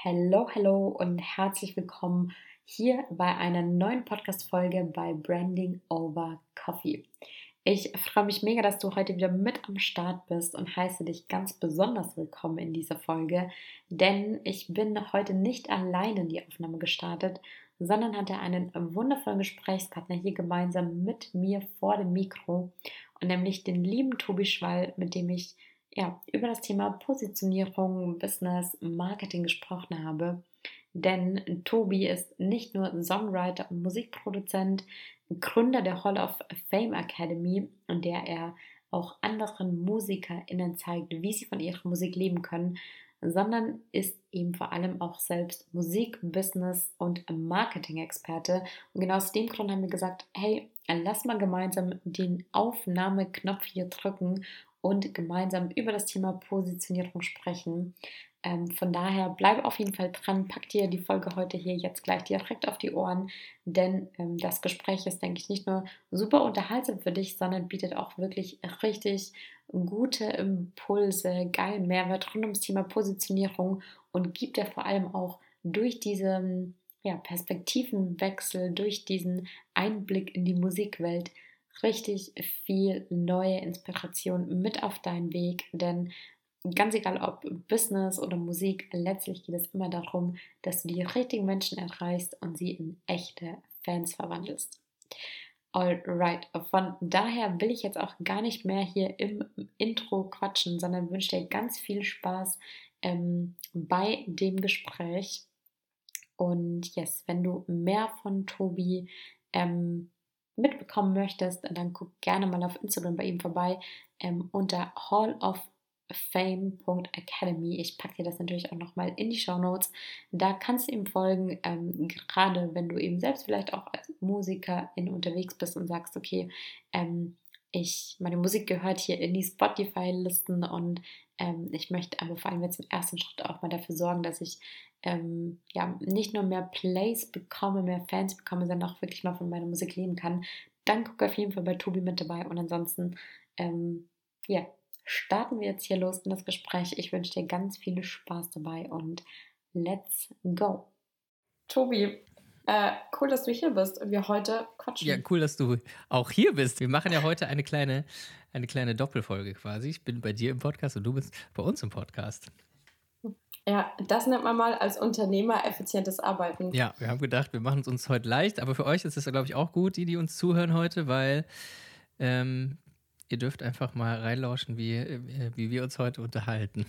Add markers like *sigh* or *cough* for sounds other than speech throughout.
Hello, hello und herzlich willkommen hier bei einer neuen Podcast-Folge bei Branding Over Coffee. Ich freue mich mega, dass du heute wieder mit am Start bist und heiße dich ganz besonders willkommen in dieser Folge, denn ich bin heute nicht alleine in die Aufnahme gestartet, sondern hatte einen wundervollen Gesprächspartner hier gemeinsam mit mir vor dem Mikro und nämlich den lieben Tobi Schwall, mit dem ich ja, über das Thema Positionierung, Business, Marketing gesprochen habe. Denn Tobi ist nicht nur Songwriter und Musikproduzent, Gründer der Hall of Fame Academy, in der er auch anderen MusikerInnen zeigt, wie sie von ihrer Musik leben können, sondern ist eben vor allem auch selbst Musik, Business und Marketing-Experte. Und genau aus dem Grund haben wir gesagt, hey, lass mal gemeinsam den Aufnahmeknopf hier drücken und gemeinsam über das Thema Positionierung sprechen. Ähm, von daher bleib auf jeden Fall dran, pack dir die Folge heute hier jetzt gleich direkt auf die Ohren, denn ähm, das Gespräch ist, denke ich, nicht nur super unterhaltsam für dich, sondern bietet auch wirklich richtig gute Impulse, geilen Mehrwert rund ums Thema Positionierung und gibt dir vor allem auch durch diese ja, Perspektivenwechsel, durch diesen Einblick in die Musikwelt richtig viel neue Inspiration mit auf deinen Weg, denn ganz egal ob Business oder Musik, letztlich geht es immer darum, dass du die richtigen Menschen erreichst und sie in echte Fans verwandelst. Alright, von daher will ich jetzt auch gar nicht mehr hier im Intro quatschen, sondern wünsche dir ganz viel Spaß ähm, bei dem Gespräch. Und yes, wenn du mehr von Tobi ähm, mitbekommen möchtest, dann guck gerne mal auf Instagram bei ihm vorbei ähm, unter halloffame.academy. Ich packe dir das natürlich auch nochmal in die Show Notes. Da kannst du ihm folgen, ähm, gerade wenn du eben selbst vielleicht auch als Musikerin unterwegs bist und sagst, okay, ähm, ich, meine Musik gehört hier in die Spotify-Listen und ähm, ich möchte aber vor allem jetzt im ersten Schritt auch mal dafür sorgen, dass ich ähm, ja, nicht nur mehr Plays bekomme, mehr Fans bekomme, sondern auch wirklich mal von meiner Musik leben kann, dann guck auf jeden Fall bei Tobi mit dabei. Und ansonsten, ähm, ja, starten wir jetzt hier los in das Gespräch. Ich wünsche dir ganz viel Spaß dabei und let's go. Tobi, äh, cool, dass du hier bist und wir heute quatschen. Ja, cool, dass du auch hier bist. Wir machen ja heute eine kleine, eine kleine Doppelfolge quasi. Ich bin bei dir im Podcast und du bist bei uns im Podcast. Ja, das nennt man mal als Unternehmer effizientes Arbeiten. Ja, wir haben gedacht, wir machen es uns heute leicht, aber für euch ist es, glaube ich, auch gut, die, die uns zuhören heute, weil ähm, ihr dürft einfach mal reinlauschen, wie, äh, wie wir uns heute unterhalten.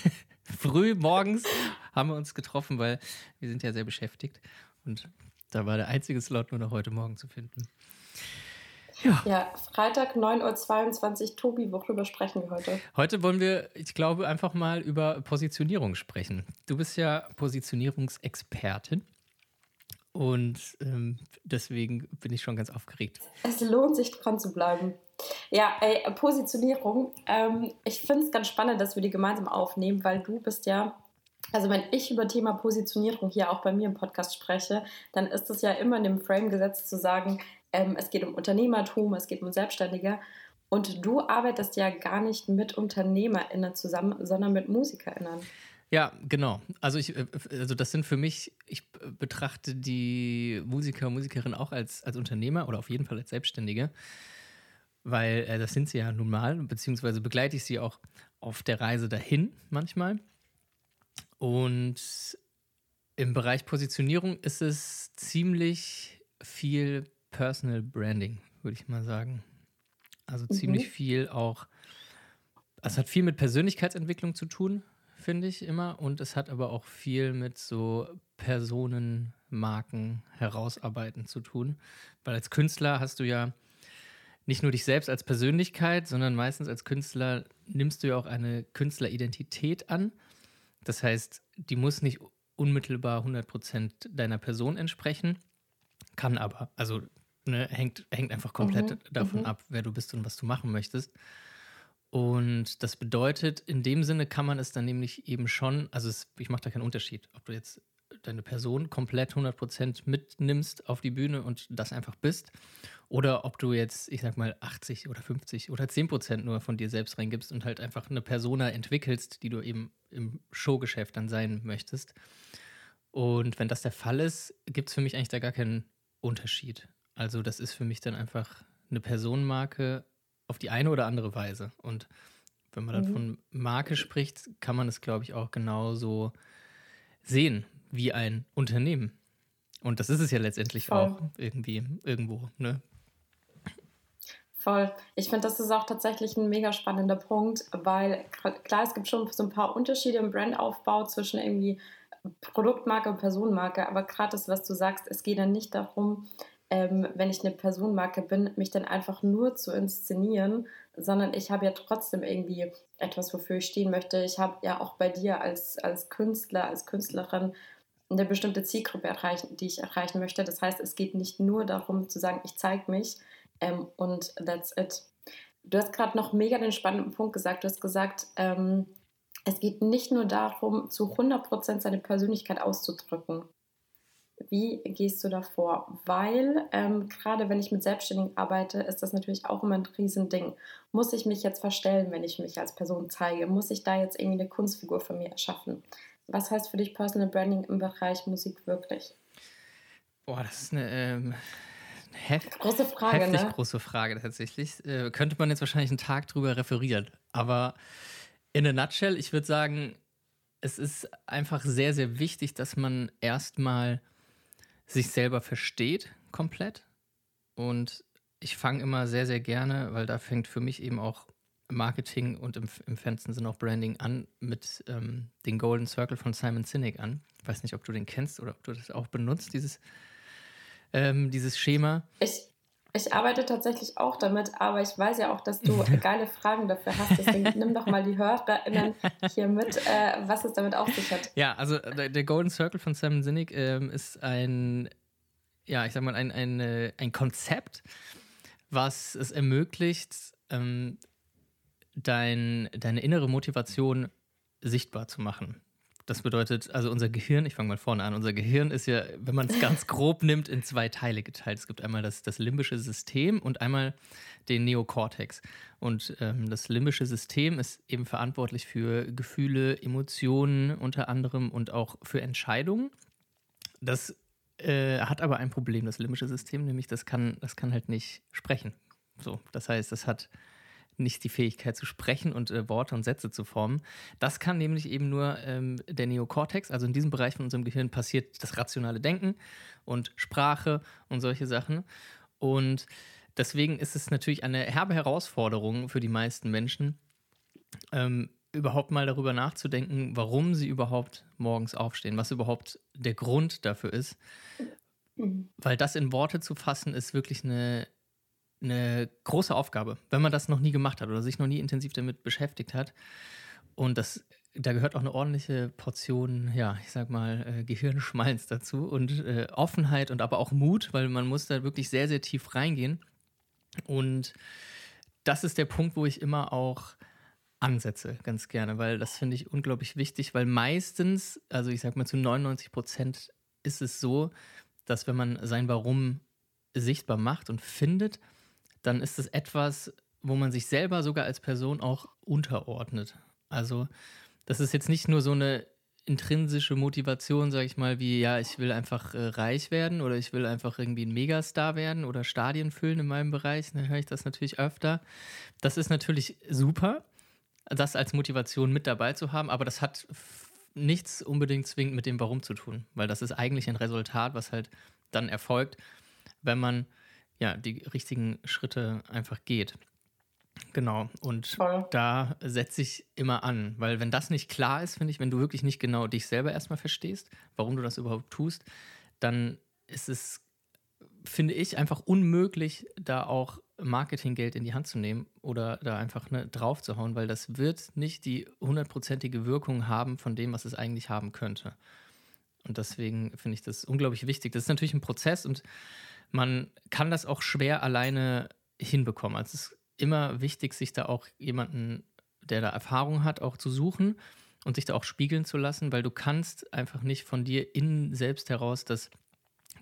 *laughs* Früh morgens haben wir uns getroffen, weil wir sind ja sehr beschäftigt und da war der einzige Slot nur noch heute Morgen zu finden. Ja. ja, Freitag 9.22 Uhr. Tobi, worüber sprechen wir heute? Heute wollen wir, ich glaube, einfach mal über Positionierung sprechen. Du bist ja Positionierungsexpertin. Und ähm, deswegen bin ich schon ganz aufgeregt. Es lohnt sich dran zu bleiben. Ja, ey, Positionierung. Ähm, ich finde es ganz spannend, dass wir die gemeinsam aufnehmen, weil du bist ja also wenn ich über Thema Positionierung hier auch bei mir im Podcast spreche, dann ist es ja immer in dem Frame gesetzt zu sagen, ähm, es geht um Unternehmertum, es geht um Selbstständige. Und du arbeitest ja gar nicht mit UnternehmerInnen zusammen, sondern mit MusikerInnen. Ja, genau. Also ich, äh, also das sind für mich, ich betrachte die Musiker und Musikerinnen auch als, als Unternehmer oder auf jeden Fall als Selbstständige, weil äh, das sind sie ja nun mal, beziehungsweise begleite ich sie auch auf der Reise dahin manchmal. Und im Bereich Positionierung ist es ziemlich viel Personal Branding, würde ich mal sagen. Also mhm. ziemlich viel auch, es hat viel mit Persönlichkeitsentwicklung zu tun, finde ich immer. Und es hat aber auch viel mit so Personenmarken herausarbeiten zu tun. Weil als Künstler hast du ja nicht nur dich selbst als Persönlichkeit, sondern meistens als Künstler nimmst du ja auch eine Künstleridentität an. Das heißt, die muss nicht unmittelbar 100% deiner Person entsprechen, kann aber. Also ne, hängt, hängt einfach komplett mhm, davon mhm. ab, wer du bist und was du machen möchtest. Und das bedeutet, in dem Sinne kann man es dann nämlich eben schon, also es, ich mache da keinen Unterschied, ob du jetzt deine Person komplett 100% mitnimmst auf die Bühne und das einfach bist. Oder ob du jetzt, ich sag mal, 80 oder 50 oder 10% nur von dir selbst reingibst und halt einfach eine Persona entwickelst, die du eben im Showgeschäft dann sein möchtest. Und wenn das der Fall ist, gibt es für mich eigentlich da gar keinen Unterschied. Also das ist für mich dann einfach eine Personenmarke auf die eine oder andere Weise. Und wenn man dann mhm. von Marke spricht, kann man es, glaube ich, auch genauso sehen wie ein Unternehmen. Und das ist es ja letztendlich Voll. auch irgendwie irgendwo, ne? Voll. Ich finde, das ist auch tatsächlich ein mega spannender Punkt, weil klar, es gibt schon so ein paar Unterschiede im Brandaufbau zwischen irgendwie Produktmarke und Personenmarke, aber gerade das, was du sagst, es geht dann nicht darum, ähm, wenn ich eine Personenmarke bin, mich dann einfach nur zu inszenieren, sondern ich habe ja trotzdem irgendwie etwas, wofür ich stehen möchte. Ich habe ja auch bei dir als, als Künstler, als Künstlerin eine bestimmte Zielgruppe erreichen, die ich erreichen möchte. Das heißt, es geht nicht nur darum zu sagen, ich zeige mich ähm, und that's it. Du hast gerade noch mega den spannenden Punkt gesagt. Du hast gesagt, ähm, es geht nicht nur darum, zu 100% seine Persönlichkeit auszudrücken. Wie gehst du davor? Weil ähm, gerade wenn ich mit Selbstständigen arbeite, ist das natürlich auch immer ein Riesending. Muss ich mich jetzt verstellen, wenn ich mich als Person zeige? Muss ich da jetzt irgendwie eine Kunstfigur von mir erschaffen? Was heißt für dich Personal Branding im Bereich Musik wirklich? Boah, das ist eine ähm, hef große Frage, heftig ne? große Frage tatsächlich. Äh, könnte man jetzt wahrscheinlich einen Tag drüber referieren. Aber in a nutshell, ich würde sagen, es ist einfach sehr, sehr wichtig, dass man erstmal sich selber versteht komplett. Und ich fange immer sehr, sehr gerne, weil da fängt für mich eben auch Marketing und im, im fernsten Sinn auch Branding an mit ähm, den Golden Circle von Simon Sinek an. Ich weiß nicht, ob du den kennst oder ob du das auch benutzt, dieses, ähm, dieses Schema. Ich, ich arbeite tatsächlich auch damit, aber ich weiß ja auch, dass du *laughs* geile Fragen dafür hast. Deswegen nimm doch mal die HörerInnen hier mit, äh, was es damit auf sich hat. Ja, also der, der Golden Circle von Simon Sinek ähm, ist ein, ja, ich sag mal, ein, ein, äh, ein Konzept, was es ermöglicht, ähm, dein, deine innere Motivation sichtbar zu machen. Das bedeutet, also unser Gehirn, ich fange mal vorne an, unser Gehirn ist ja, wenn man es ganz *laughs* grob nimmt, in zwei Teile geteilt. Es gibt einmal das, das limbische System und einmal den Neokortex. Und ähm, das limbische System ist eben verantwortlich für Gefühle, Emotionen unter anderem und auch für Entscheidungen. Das äh, hat aber ein Problem, das limbische System, nämlich das kann, das kann halt nicht sprechen. So, das heißt, das hat nicht die Fähigkeit zu sprechen und äh, Worte und Sätze zu formen. Das kann nämlich eben nur ähm, der Neokortex, also in diesem Bereich von unserem Gehirn passiert das rationale Denken und Sprache und solche Sachen. Und deswegen ist es natürlich eine herbe Herausforderung für die meisten Menschen, ähm, überhaupt mal darüber nachzudenken, warum sie überhaupt morgens aufstehen, was überhaupt der Grund dafür ist. Mhm. Weil das in Worte zu fassen, ist wirklich eine eine große Aufgabe, wenn man das noch nie gemacht hat oder sich noch nie intensiv damit beschäftigt hat. Und das, da gehört auch eine ordentliche Portion, ja, ich sag mal, äh, Gehirnschmalz dazu und äh, Offenheit und aber auch Mut, weil man muss da wirklich sehr, sehr tief reingehen. Und das ist der Punkt, wo ich immer auch ansetze, ganz gerne, weil das finde ich unglaublich wichtig, weil meistens, also ich sag mal zu 99 Prozent ist es so, dass wenn man sein Warum sichtbar macht und findet, dann ist es etwas, wo man sich selber sogar als Person auch unterordnet. Also das ist jetzt nicht nur so eine intrinsische Motivation, sage ich mal, wie ja, ich will einfach äh, reich werden oder ich will einfach irgendwie ein Megastar werden oder Stadien füllen in meinem Bereich, dann höre ich das natürlich öfter. Das ist natürlich super, das als Motivation mit dabei zu haben, aber das hat nichts unbedingt zwingend mit dem Warum zu tun, weil das ist eigentlich ein Resultat, was halt dann erfolgt, wenn man ja, die richtigen Schritte einfach geht. Genau, und Voll. da setze ich immer an, weil wenn das nicht klar ist, finde ich, wenn du wirklich nicht genau dich selber erstmal verstehst, warum du das überhaupt tust, dann ist es, finde ich, einfach unmöglich, da auch Marketinggeld in die Hand zu nehmen oder da einfach ne, drauf zu hauen, weil das wird nicht die hundertprozentige Wirkung haben von dem, was es eigentlich haben könnte. Und deswegen finde ich das unglaublich wichtig. Das ist natürlich ein Prozess und man kann das auch schwer alleine hinbekommen. Also es ist immer wichtig, sich da auch jemanden, der da Erfahrung hat, auch zu suchen und sich da auch spiegeln zu lassen, weil du kannst einfach nicht von dir innen selbst heraus das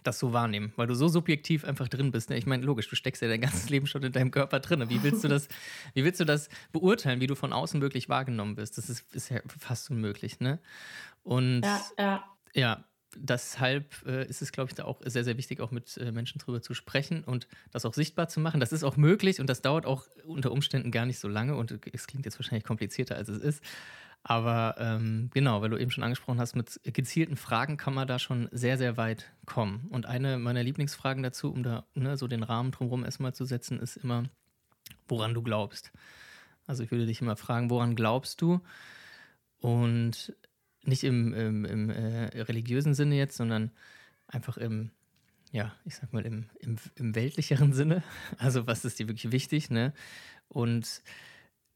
das so wahrnehmen, weil du so subjektiv einfach drin bist. Ne? Ich meine, logisch, du steckst ja dein ganzes Leben schon in deinem Körper drin. Wie willst du das, *laughs* wie willst du das beurteilen, wie du von außen wirklich wahrgenommen bist? Das ist, ist ja fast unmöglich, ne? Und ja, ja. ja deshalb äh, ist es, glaube ich, da auch sehr, sehr wichtig, auch mit äh, Menschen drüber zu sprechen und das auch sichtbar zu machen. Das ist auch möglich und das dauert auch unter Umständen gar nicht so lange und es klingt jetzt wahrscheinlich komplizierter, als es ist. Aber ähm, genau, weil du eben schon angesprochen hast, mit gezielten Fragen kann man da schon sehr, sehr weit kommen. Und eine meiner Lieblingsfragen dazu, um da ne, so den Rahmen drumherum erstmal zu setzen, ist immer, woran du glaubst. Also ich würde dich immer fragen, woran glaubst du? Und nicht im, im, im äh, religiösen Sinne jetzt, sondern einfach im, ja, ich sag mal, im, im, im weltlicheren *laughs* Sinne. Also was ist dir wirklich wichtig, ne? Und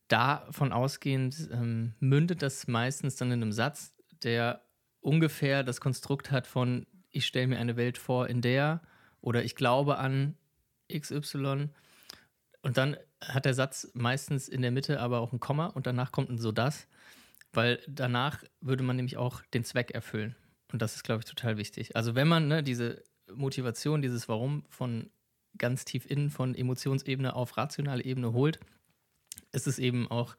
davon ausgehend ähm, mündet das meistens dann in einem Satz, der ungefähr das Konstrukt hat von ich stelle mir eine Welt vor, in der oder ich glaube an XY. Und dann hat der Satz meistens in der Mitte aber auch ein Komma und danach kommt ein so das. Weil danach würde man nämlich auch den Zweck erfüllen. Und das ist, glaube ich, total wichtig. Also wenn man ne, diese Motivation, dieses Warum von ganz tief innen, von Emotionsebene auf rationale Ebene holt, ist es eben auch,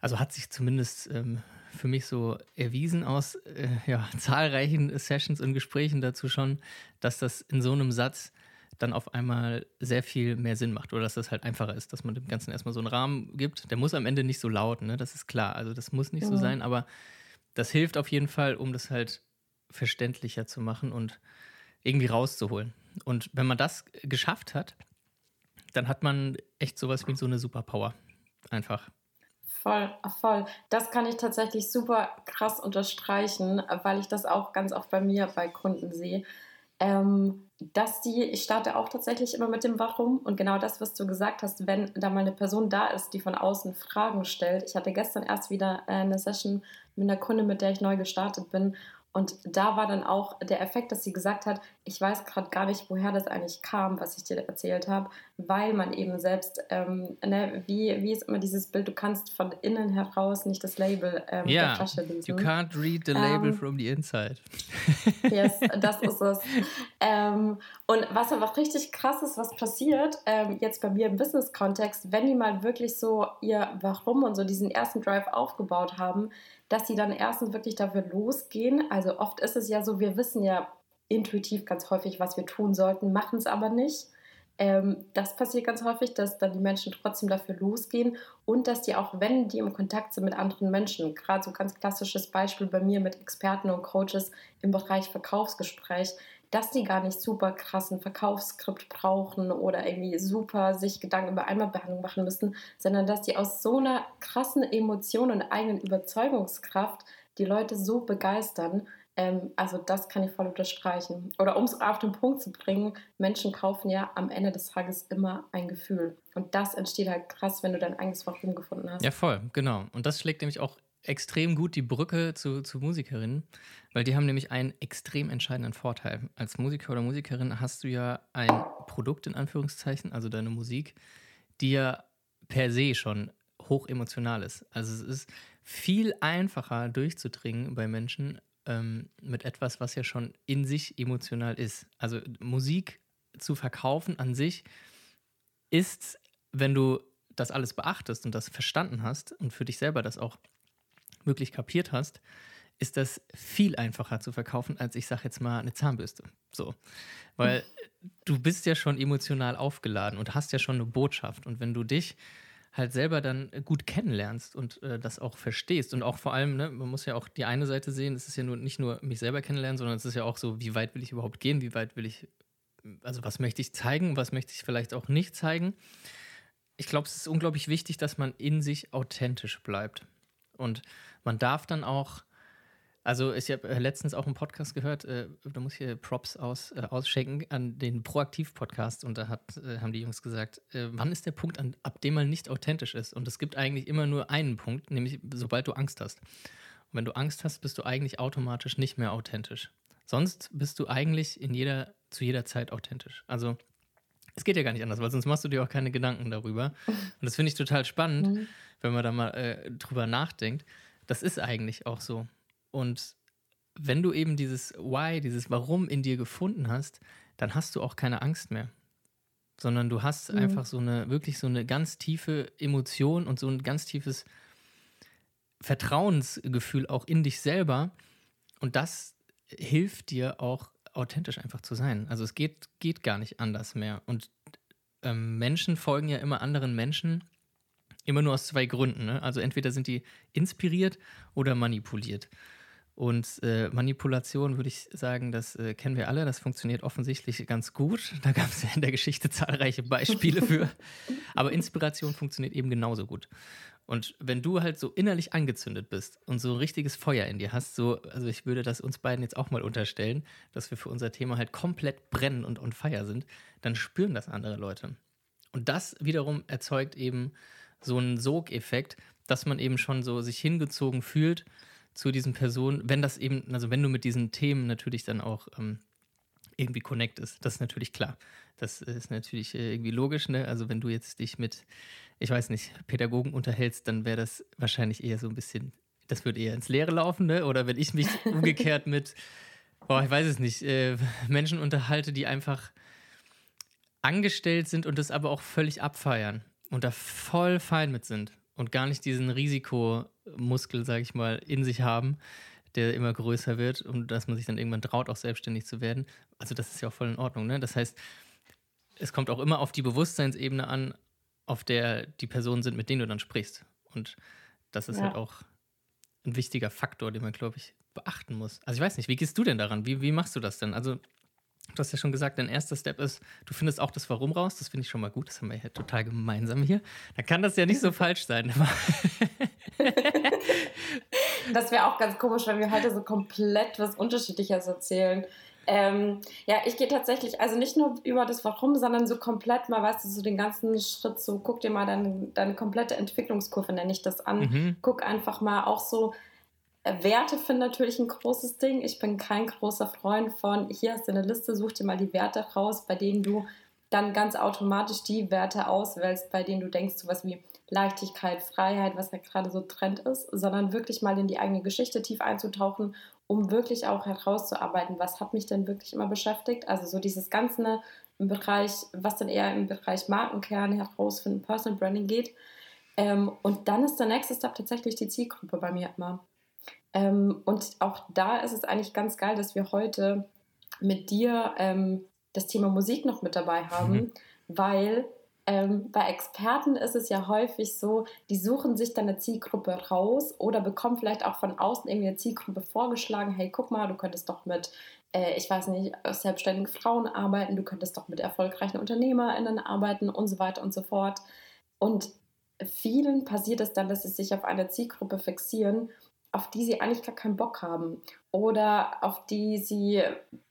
also hat sich zumindest ähm, für mich so erwiesen aus äh, ja, *laughs* zahlreichen Sessions und Gesprächen dazu schon, dass das in so einem Satz dann auf einmal sehr viel mehr Sinn macht oder dass das halt einfacher ist, dass man dem Ganzen erstmal so einen Rahmen gibt. Der muss am Ende nicht so laut, ne? Das ist klar. Also das muss nicht ja. so sein, aber das hilft auf jeden Fall, um das halt verständlicher zu machen und irgendwie rauszuholen. Und wenn man das geschafft hat, dann hat man echt sowas wie so eine Superpower. Einfach. Voll, voll. Das kann ich tatsächlich super krass unterstreichen, weil ich das auch ganz oft bei mir bei Kunden sehe ähm, dass die, ich starte auch tatsächlich immer mit dem Warum und genau das, was du gesagt hast, wenn da mal eine Person da ist, die von außen Fragen stellt. Ich hatte gestern erst wieder äh, eine Session mit einer Kunde, mit der ich neu gestartet bin und da war dann auch der Effekt, dass sie gesagt hat, ich weiß gerade gar nicht, woher das eigentlich kam, was ich dir erzählt habe, weil man eben selbst, ähm, ne, wie, wie ist immer dieses Bild, du kannst von innen heraus nicht das Label ähm, yeah, der Flasche lesen. You can't read the label ähm, from the inside. *laughs* yes, *laughs* das ist es. Ähm, und was aber richtig krass ist, was passiert, ähm, jetzt bei mir im Business-Kontext, wenn die mal wirklich so ihr Warum und so diesen ersten Drive aufgebaut haben, dass sie dann erstens wirklich dafür losgehen. Also oft ist es ja so, wir wissen ja intuitiv ganz häufig, was wir tun sollten, machen es aber nicht. Ähm, das passiert ganz häufig, dass dann die Menschen trotzdem dafür losgehen und dass die auch, wenn die im Kontakt sind mit anderen Menschen, gerade so ganz klassisches Beispiel bei mir mit Experten und Coaches im Bereich Verkaufsgespräch, dass die gar nicht super krassen Verkaufsskript brauchen oder irgendwie super sich Gedanken über Einmalbehandlung machen müssen, sondern dass die aus so einer krassen Emotion und eigenen Überzeugungskraft die Leute so begeistern. Ähm, also das kann ich voll unterstreichen. Oder um es auf den Punkt zu bringen, Menschen kaufen ja am Ende des Tages immer ein Gefühl. Und das entsteht halt krass, wenn du dein eigenes Warum gefunden hast. Ja, voll, genau. Und das schlägt nämlich auch extrem gut die Brücke zu, zu Musikerinnen, weil die haben nämlich einen extrem entscheidenden Vorteil. Als Musiker oder Musikerin hast du ja ein Produkt in Anführungszeichen, also deine Musik, die ja per se schon hoch emotional ist. Also es ist viel einfacher durchzudringen bei Menschen ähm, mit etwas, was ja schon in sich emotional ist. Also Musik zu verkaufen an sich ist, wenn du das alles beachtest und das verstanden hast und für dich selber das auch wirklich kapiert hast, ist das viel einfacher zu verkaufen, als ich sage jetzt mal eine Zahnbürste. So. Weil du bist ja schon emotional aufgeladen und hast ja schon eine Botschaft. Und wenn du dich halt selber dann gut kennenlernst und äh, das auch verstehst und auch vor allem, ne, man muss ja auch die eine Seite sehen, es ist ja nur nicht nur mich selber kennenlernen, sondern es ist ja auch so, wie weit will ich überhaupt gehen, wie weit will ich, also was möchte ich zeigen, was möchte ich vielleicht auch nicht zeigen. Ich glaube, es ist unglaublich wichtig, dass man in sich authentisch bleibt. Und man darf dann auch, also ich habe äh, letztens auch einen Podcast gehört, äh, da muss ich hier Props aus, äh, ausschenken an den Proaktiv-Podcast und da hat, äh, haben die Jungs gesagt, äh, wann ist der Punkt, an, ab dem man nicht authentisch ist? Und es gibt eigentlich immer nur einen Punkt, nämlich sobald du Angst hast. Und wenn du Angst hast, bist du eigentlich automatisch nicht mehr authentisch. Sonst bist du eigentlich in jeder, zu jeder Zeit authentisch. Also es geht ja gar nicht anders, weil sonst machst du dir auch keine Gedanken darüber. Und das finde ich total spannend, mhm. wenn man da mal äh, drüber nachdenkt Das ist eigentlich auch so. Und wenn du eben dieses Why, dieses Warum in dir gefunden hast, dann hast du auch keine Angst mehr. Sondern du hast mhm. einfach so eine, wirklich so eine ganz tiefe Emotion und so ein ganz tiefes Vertrauensgefühl auch in dich selber. Und das hilft dir auch authentisch einfach zu sein. Also es geht, geht gar nicht anders mehr. Und ähm, Menschen folgen ja immer anderen Menschen, immer nur aus zwei Gründen. Ne? Also entweder sind die inspiriert oder manipuliert. Und äh, Manipulation würde ich sagen, das äh, kennen wir alle, das funktioniert offensichtlich ganz gut. *laughs* Da gab es ja in der Geschichte zahlreiche Beispiele für. Aber Inspiration funktioniert eben genauso gut. Und wenn du halt so innerlich angezündet bist und so ein richtiges Feuer in dir hast, so, also ich würde das uns beiden jetzt auch mal unterstellen, dass wir für unser Thema halt komplett brennen und on fire sind, dann spüren das andere Leute. Und das wiederum erzeugt eben so einen Sogeffekt, dass man eben schon so sich hingezogen fühlt zu diesen Personen, wenn das eben, also wenn du mit diesen Themen natürlich dann auch ähm, irgendwie connect ist. Das ist natürlich klar. Das ist natürlich äh, irgendwie logisch, ne? Also wenn du jetzt dich mit, ich weiß nicht, Pädagogen unterhältst, dann wäre das wahrscheinlich eher so ein bisschen, das würde eher ins Leere laufen, ne? Oder wenn ich mich *laughs* umgekehrt mit, boah, ich weiß es nicht, äh, Menschen unterhalte, die einfach angestellt sind und das aber auch völlig abfeiern und da voll fein mit sind und gar nicht diesen Risikomuskel, sage ich mal, in sich haben, der immer größer wird und dass man sich dann irgendwann traut, auch selbstständig zu werden. Also das ist ja auch voll in Ordnung. Ne? Das heißt, es kommt auch immer auf die Bewusstseinsebene an, auf der die Personen sind, mit denen du dann sprichst. Und das ist ja. halt auch ein wichtiger Faktor, den man, glaube ich, beachten muss. Also ich weiß nicht, wie gehst du denn daran? Wie, wie machst du das denn? Also Du hast ja schon gesagt, dein erster Step ist, du findest auch das Warum raus. Das finde ich schon mal gut. Das haben wir ja total gemeinsam hier. Da kann das ja nicht so falsch sein. *laughs* das wäre auch ganz komisch, wenn wir heute so komplett was Unterschiedliches erzählen. Ähm, ja, ich gehe tatsächlich, also nicht nur über das Warum, sondern so komplett mal, weißt du, so den ganzen Schritt, so guck dir mal deine, deine komplette Entwicklungskurve, nenne ich das an. Mhm. Guck einfach mal auch so, Werte finde natürlich ein großes Ding. Ich bin kein großer Freund von, hier hast du eine Liste, such dir mal die Werte raus, bei denen du dann ganz automatisch die Werte auswählst, bei denen du denkst, sowas wie Leichtigkeit, Freiheit, was ja gerade so Trend ist, sondern wirklich mal in die eigene Geschichte tief einzutauchen, um wirklich auch herauszuarbeiten, was hat mich denn wirklich immer beschäftigt. Also so dieses Ganze im Bereich, was dann eher im Bereich Markenkern herausfinden, Personal Branding geht. Ähm, und dann ist der nächste Step tatsächlich die Zielgruppe bei mir immer. Ähm, und auch da ist es eigentlich ganz geil, dass wir heute mit dir ähm, das Thema Musik noch mit dabei haben, mhm. weil ähm, bei Experten ist es ja häufig so, die suchen sich dann eine Zielgruppe raus oder bekommen vielleicht auch von außen irgendwie eine Zielgruppe vorgeschlagen, hey, guck mal, du könntest doch mit, äh, ich weiß nicht, selbstständigen Frauen arbeiten, du könntest doch mit erfolgreichen UnternehmerInnen arbeiten und so weiter und so fort. Und vielen passiert es dann, dass sie sich auf eine Zielgruppe fixieren auf die sie eigentlich gar keinen Bock haben oder auf die sie,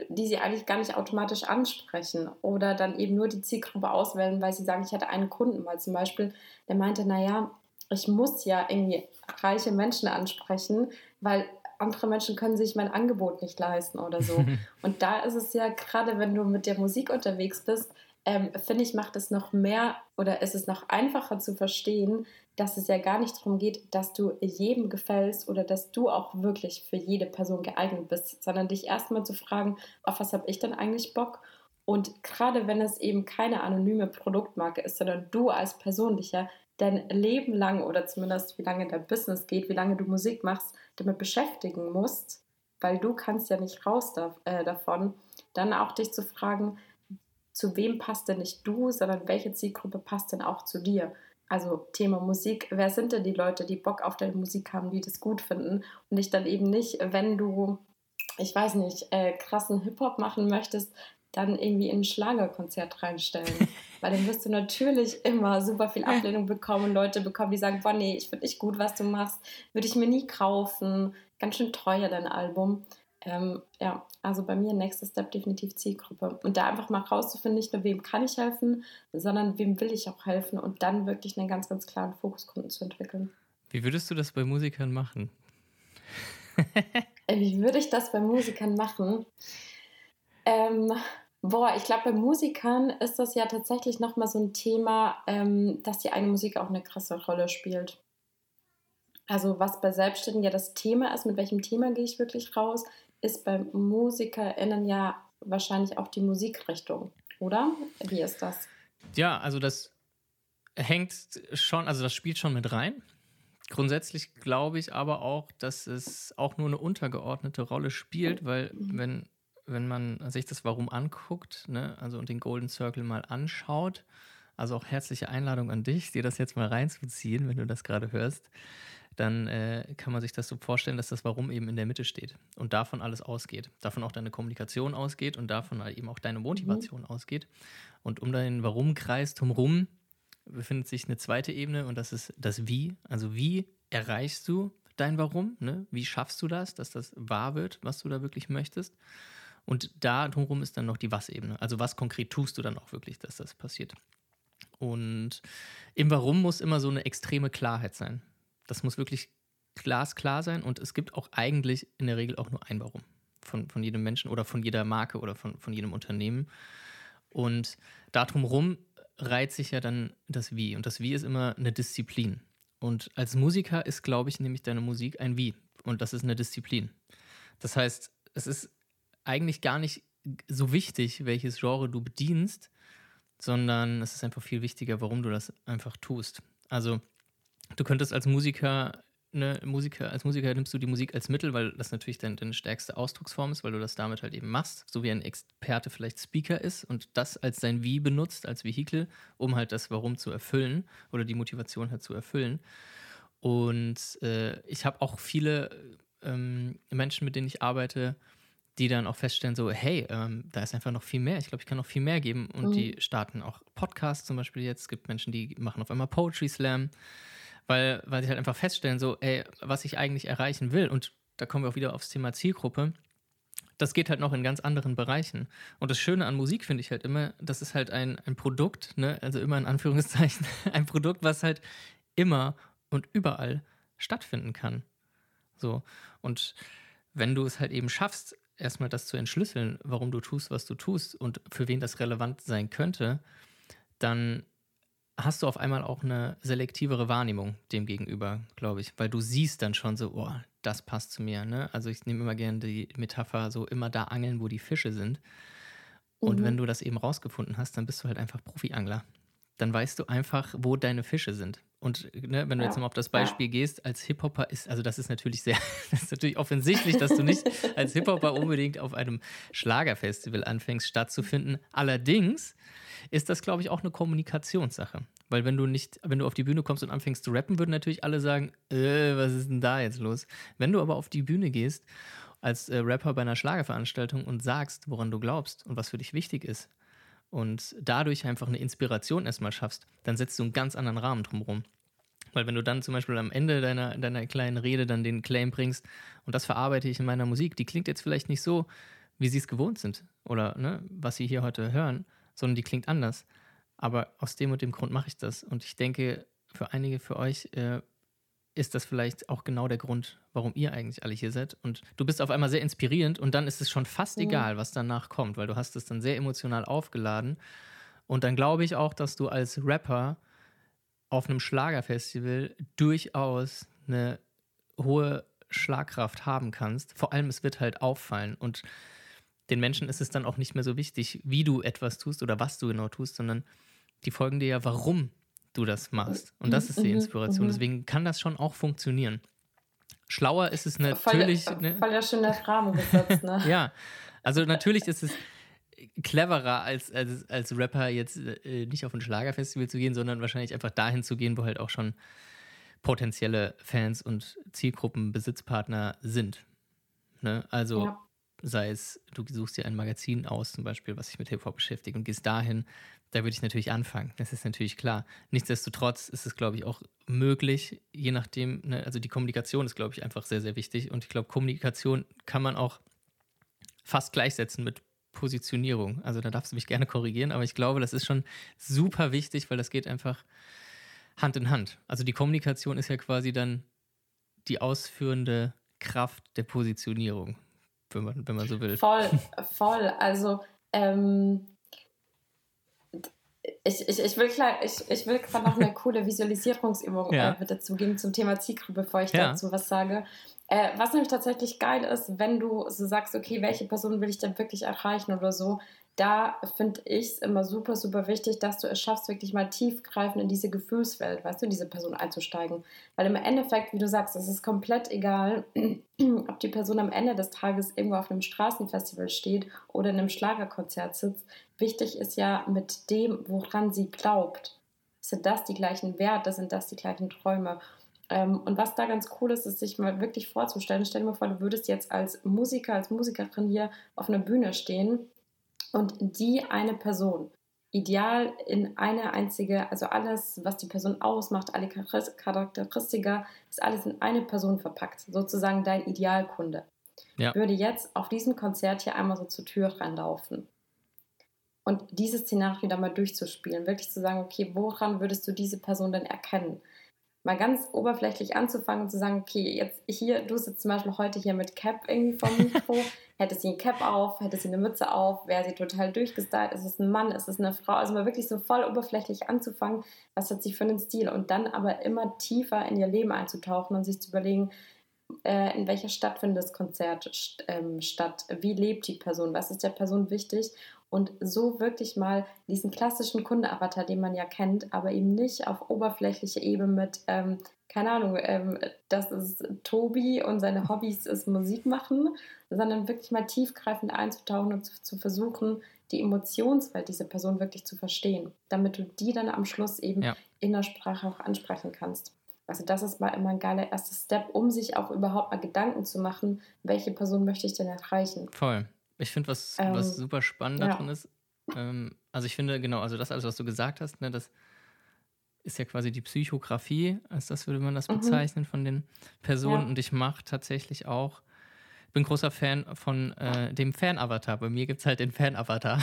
die sie eigentlich gar nicht automatisch ansprechen oder dann eben nur die Zielgruppe auswählen, weil sie sagen, ich hatte einen Kunden mal zum Beispiel, der meinte, naja, ich muss ja irgendwie reiche Menschen ansprechen, weil andere Menschen können sich mein Angebot nicht leisten oder so. *laughs* Und da ist es ja gerade, wenn du mit der Musik unterwegs bist, ähm, finde ich, macht es noch mehr oder ist es noch einfacher zu verstehen, dass es ja gar nicht darum geht, dass du jedem gefällst oder dass du auch wirklich für jede Person geeignet bist, sondern dich erstmal zu fragen, auf was habe ich denn eigentlich Bock? Und gerade wenn es eben keine anonyme Produktmarke ist, sondern du als Persönlicher dein Leben lang oder zumindest wie lange dein Business geht, wie lange du Musik machst, damit beschäftigen musst, weil du kannst ja nicht raus da, äh, davon, dann auch dich zu fragen, zu wem passt denn nicht du, sondern welche Zielgruppe passt denn auch zu dir? Also Thema Musik, wer sind denn die Leute, die Bock auf deine Musik haben, die das gut finden und dich dann eben nicht, wenn du, ich weiß nicht, äh, krassen Hip-Hop machen möchtest, dann irgendwie in ein Schlagerkonzert reinstellen. *laughs* Weil dann wirst du natürlich immer super viel Ablehnung bekommen, Leute bekommen, die sagen, boah nee, ich finde nicht gut, was du machst, würde ich mir nie kaufen, ganz schön teuer dein Album. Ähm, ja, also bei mir nächster Step definitiv Zielgruppe. Und da einfach mal rauszufinden, nicht nur wem kann ich helfen, sondern wem will ich auch helfen und dann wirklich einen ganz, ganz klaren Fokuskunden zu entwickeln. Wie würdest du das bei Musikern machen? Äh, wie würde ich das bei Musikern machen? Ähm, boah, ich glaube, bei Musikern ist das ja tatsächlich nochmal so ein Thema, ähm, dass die eigene Musik auch eine krasse Rolle spielt. also was bei Selbstständigen ja das Thema ist, mit welchem Thema gehe ich wirklich raus, ist bei MusikerInnen ja wahrscheinlich auch die Musikrichtung, oder? Wie ist das? Ja, also das hängt schon, also das spielt schon mit rein. Grundsätzlich glaube ich aber auch, dass es auch nur eine untergeordnete Rolle spielt, weil mhm. wenn, wenn man sich das Warum anguckt, ne, also und den Golden Circle mal anschaut, also auch herzliche Einladung an dich, dir das jetzt mal reinzuziehen, wenn du das gerade hörst, dann äh, kann man sich das so vorstellen, dass das Warum eben in der Mitte steht und davon alles ausgeht. Davon auch deine Kommunikation ausgeht und davon eben auch deine Motivation mhm. ausgeht. Und um deinen Warum-Kreis drumherum befindet sich eine zweite Ebene und das ist das Wie. Also wie erreichst du dein Warum? Ne? Wie schaffst du das, dass das wahr wird, was du da wirklich möchtest? Und da drumherum ist dann noch die Was-Ebene. Also was konkret tust du dann auch wirklich, dass das passiert? Und im Warum muss immer so eine extreme Klarheit sein. Das muss wirklich glasklar sein und es gibt auch eigentlich in der Regel auch nur ein Warum von, von jedem Menschen oder von jeder Marke oder von, von jedem Unternehmen. Und darum rum reiht sich ja dann das Wie. Und das Wie ist immer eine Disziplin. Und als Musiker ist, glaube ich, nämlich deine Musik ein Wie. Und das ist eine Disziplin. Das heißt, es ist eigentlich gar nicht so wichtig, welches Genre du bedienst, sondern es ist einfach viel wichtiger, warum du das einfach tust. Also, du könntest als Musiker eine Musiker, als Musiker nimmst du die Musik als Mittel, weil das natürlich dein, deine stärkste Ausdrucksform ist, weil du das damit halt eben machst, so wie ein Experte vielleicht Speaker ist und das als sein Wie benutzt, als Vehikel, um halt das Warum zu erfüllen oder die Motivation halt zu erfüllen. Und äh, ich habe auch viele ähm, Menschen, mit denen ich arbeite, die dann auch feststellen, so, hey, ähm, da ist einfach noch viel mehr. Ich glaube, ich kann noch viel mehr geben. Und mhm. die starten auch Podcasts zum Beispiel jetzt. Es gibt Menschen, die machen auf einmal Poetry Slam weil, weil sie halt einfach feststellen, so, ey, was ich eigentlich erreichen will, und da kommen wir auch wieder aufs Thema Zielgruppe, das geht halt noch in ganz anderen Bereichen. Und das Schöne an Musik finde ich halt immer, das ist halt ein, ein Produkt, ne, also immer in Anführungszeichen, *laughs* ein Produkt, was halt immer und überall stattfinden kann. So. Und wenn du es halt eben schaffst, erstmal das zu entschlüsseln, warum du tust, was du tust und für wen das relevant sein könnte, dann hast du auf einmal auch eine selektivere Wahrnehmung dem gegenüber, glaube ich, weil du siehst dann schon so, oh, das passt zu mir. Ne? Also ich nehme immer gerne die Metapher, so immer da angeln, wo die Fische sind. Und mhm. wenn du das eben rausgefunden hast, dann bist du halt einfach Profi-Angler. Dann weißt du einfach, wo deine Fische sind. Und ne, wenn du jetzt mal auf das Beispiel gehst, als Hip-Hopper ist, also das ist natürlich sehr, *laughs* das ist natürlich offensichtlich, dass du nicht als Hip-Hopper unbedingt auf einem Schlagerfestival anfängst stattzufinden. Allerdings ist das, glaube ich, auch eine Kommunikationssache. Weil wenn du nicht, wenn du auf die Bühne kommst und anfängst zu rappen, würden natürlich alle sagen, äh, was ist denn da jetzt los? Wenn du aber auf die Bühne gehst als äh, Rapper bei einer Schlagerveranstaltung und sagst, woran du glaubst und was für dich wichtig ist und dadurch einfach eine Inspiration erstmal schaffst, dann setzt du einen ganz anderen Rahmen drumherum. Weil wenn du dann zum Beispiel am Ende deiner, deiner kleinen Rede dann den Claim bringst und das verarbeite ich in meiner Musik, die klingt jetzt vielleicht nicht so, wie sie es gewohnt sind oder ne, was sie hier heute hören, sondern die klingt anders. Aber aus dem und dem Grund mache ich das. Und ich denke, für einige, für euch äh, ist das vielleicht auch genau der Grund, warum ihr eigentlich alle hier seid. Und du bist auf einmal sehr inspirierend und dann ist es schon fast mhm. egal, was danach kommt, weil du hast es dann sehr emotional aufgeladen. Und dann glaube ich auch, dass du als Rapper auf einem Schlagerfestival durchaus eine hohe Schlagkraft haben kannst. Vor allem, es wird halt auffallen. Und den Menschen ist es dann auch nicht mehr so wichtig, wie du etwas tust oder was du genau tust, sondern die folgen dir ja, warum du das machst. Und das ist die mhm, Inspiration. Mhm. Deswegen kann das schon auch funktionieren. Schlauer ist es natürlich. Voll, ne? voll der schöne Rahmen gesetzt, ne? *laughs* ja, also natürlich ist es cleverer als, als, als Rapper jetzt äh, nicht auf ein Schlagerfestival zu gehen, sondern wahrscheinlich einfach dahin zu gehen, wo halt auch schon potenzielle Fans und Zielgruppenbesitzpartner sind. Ne? Also ja sei es, du suchst dir ein Magazin aus, zum Beispiel, was sich mit Hip-Hop beschäftigt und gehst dahin, da würde ich natürlich anfangen. Das ist natürlich klar. Nichtsdestotrotz ist es, glaube ich, auch möglich, je nachdem, ne, also die Kommunikation ist, glaube ich, einfach sehr, sehr wichtig. Und ich glaube, Kommunikation kann man auch fast gleichsetzen mit Positionierung. Also da darfst du mich gerne korrigieren, aber ich glaube, das ist schon super wichtig, weil das geht einfach Hand in Hand. Also die Kommunikation ist ja quasi dann die ausführende Kraft der Positionierung wenn man, wenn man so will. Voll, voll. Also ähm, ich, ich, ich will klar, ich, ich will gerade noch eine *laughs* coole Visualisierungsübung ja. äh, dazu geben zum Thema Zielgruppe, bevor ich ja. dazu was sage. Äh, was nämlich tatsächlich geil ist, wenn du so sagst, okay, welche Person will ich denn wirklich erreichen oder so, da finde ich es immer super, super wichtig, dass du es schaffst, wirklich mal tiefgreifend in diese Gefühlswelt, weißt du, diese Person einzusteigen. Weil im Endeffekt, wie du sagst, es ist komplett egal, *clears throat* ob die Person am Ende des Tages irgendwo auf einem Straßenfestival steht oder in einem Schlagerkonzert sitzt. Wichtig ist ja mit dem, woran sie glaubt. Sind das die gleichen Werte, sind das die gleichen Träume? Ähm, und was da ganz cool ist, ist sich mal wirklich vorzustellen. Stell dir mal vor, du würdest jetzt als Musiker, als Musikerin hier auf einer Bühne stehen und die eine Person, ideal in eine einzige, also alles, was die Person ausmacht, alle Charakteristika, ist alles in eine Person verpackt, sozusagen dein Idealkunde. Ja. Würde jetzt auf diesem Konzert hier einmal so zur Tür reinlaufen und dieses Szenario dann mal durchzuspielen, wirklich zu sagen, okay, woran würdest du diese Person denn erkennen? Mal ganz oberflächlich anzufangen und zu sagen, okay, jetzt hier, du sitzt zum Beispiel heute hier mit Cap irgendwie vom *laughs* Mikro, hätte sie ein Cap auf, hätte sie eine Mütze auf, wäre sie total durchgestylt, ist es ein Mann, ist es eine Frau, also mal wirklich so voll oberflächlich anzufangen, was hat sie für einen Stil? Und dann aber immer tiefer in ihr Leben einzutauchen und sich zu überlegen, äh, in welcher Stadt findet das Konzert ähm, statt, wie lebt die Person, was ist der Person wichtig und so wirklich mal diesen klassischen Kundenavatar, den man ja kennt, aber eben nicht auf oberflächliche Ebene mit, ähm, keine Ahnung, ähm, das ist Tobi und seine Hobbys ist Musik machen, sondern wirklich mal tiefgreifend einzutauchen und zu, zu versuchen, die Emotionswelt dieser Person wirklich zu verstehen, damit du die dann am Schluss eben ja. in der Sprache auch ansprechen kannst. Also das ist mal immer ein geiler erster Step, um sich auch überhaupt mal Gedanken zu machen, welche Person möchte ich denn erreichen. Voll. Ich finde, was, ähm, was super spannend ja. daran ist, ähm, also ich finde, genau, also das alles, was du gesagt hast, ne, das ist ja quasi die Psychografie, als das würde man das mhm. bezeichnen von den Personen. Ja. Und ich mache tatsächlich auch, bin großer Fan von äh, dem Fan-Avatar. Bei mir gibt es halt den Fan-Avatar,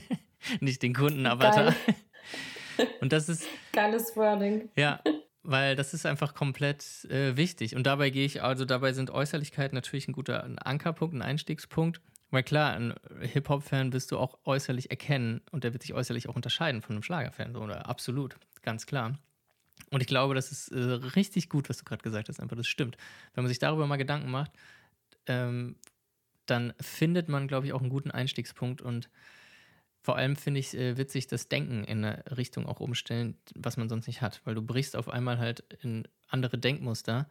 *laughs* nicht den Kunden-Avatar. *laughs* Und das ist. Geiles Wording. Ja, *laughs* weil das ist einfach komplett äh, wichtig. Und dabei gehe ich, also dabei sind Äußerlichkeiten natürlich ein guter Ankerpunkt, ein Einstiegspunkt. Weil klar, ein Hip-Hop-Fan wirst du auch äußerlich erkennen und der wird sich äußerlich auch unterscheiden von einem Schlager-Fan, oder absolut, ganz klar. Und ich glaube, das ist äh, richtig gut, was du gerade gesagt hast, einfach das stimmt. Wenn man sich darüber mal Gedanken macht, ähm, dann findet man, glaube ich, auch einen guten Einstiegspunkt und vor allem finde ich äh, witzig, das Denken in eine Richtung auch umstellen, was man sonst nicht hat, weil du brichst auf einmal halt in andere Denkmuster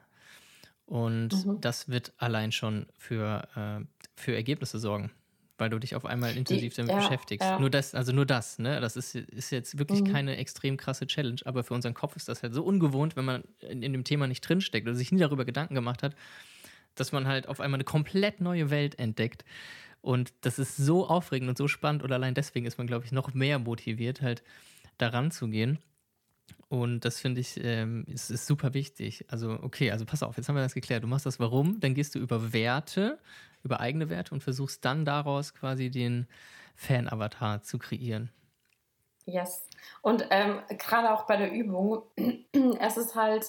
und mhm. das wird allein schon für, äh, für Ergebnisse sorgen, weil du dich auf einmal intensiv damit ja, beschäftigst. Ja. Nur das, also nur das, ne? Das ist, ist jetzt wirklich mhm. keine extrem krasse Challenge, aber für unseren Kopf ist das halt so ungewohnt, wenn man in, in dem Thema nicht drinsteckt oder sich nie darüber Gedanken gemacht hat, dass man halt auf einmal eine komplett neue Welt entdeckt. Und das ist so aufregend und so spannend und allein deswegen ist man, glaube ich, noch mehr motiviert, halt daran zu gehen. Und das finde ich, ähm, ist, ist, super wichtig. Also, okay, also pass auf, jetzt haben wir das geklärt. Du machst das Warum, dann gehst du über Werte, über eigene Werte und versuchst dann daraus quasi den Fan-Avatar zu kreieren. Yes. Und ähm, gerade auch bei der Übung, *clears throat* es ist halt,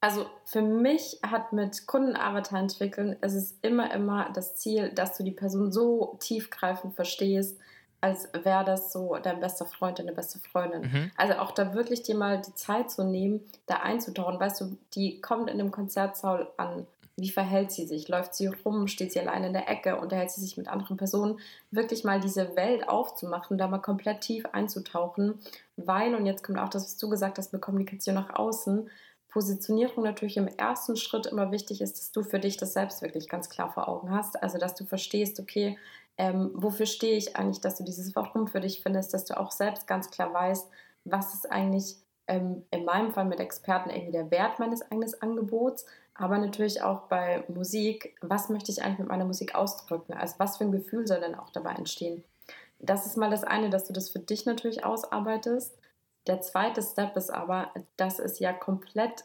also für mich hat mit Kundenavatar entwickeln, es ist immer, immer das Ziel, dass du die Person so tiefgreifend verstehst, als wäre das so dein bester Freund, deine beste Freundin. Mhm. Also auch da wirklich dir mal die Zeit zu nehmen, da einzutauchen. Weißt du, die kommt in dem Konzertsaal an. Wie verhält sie sich? Läuft sie rum? Steht sie allein in der Ecke? Unterhält sie sich mit anderen Personen? Wirklich mal diese Welt aufzumachen, da mal komplett tief einzutauchen. Weil, und jetzt kommt auch das, was du gesagt hast, mit Kommunikation nach außen, Positionierung natürlich im ersten Schritt immer wichtig ist, dass du für dich das selbst wirklich ganz klar vor Augen hast. Also, dass du verstehst, okay, ähm, wofür stehe ich eigentlich, dass du dieses Warum für dich findest, dass du auch selbst ganz klar weißt, was ist eigentlich ähm, in meinem Fall mit Experten irgendwie der Wert meines eigenen Angebots, aber natürlich auch bei Musik, was möchte ich eigentlich mit meiner Musik ausdrücken? Also was für ein Gefühl soll denn auch dabei entstehen? Das ist mal das eine, dass du das für dich natürlich ausarbeitest. Der zweite Step ist aber, dass es ja komplett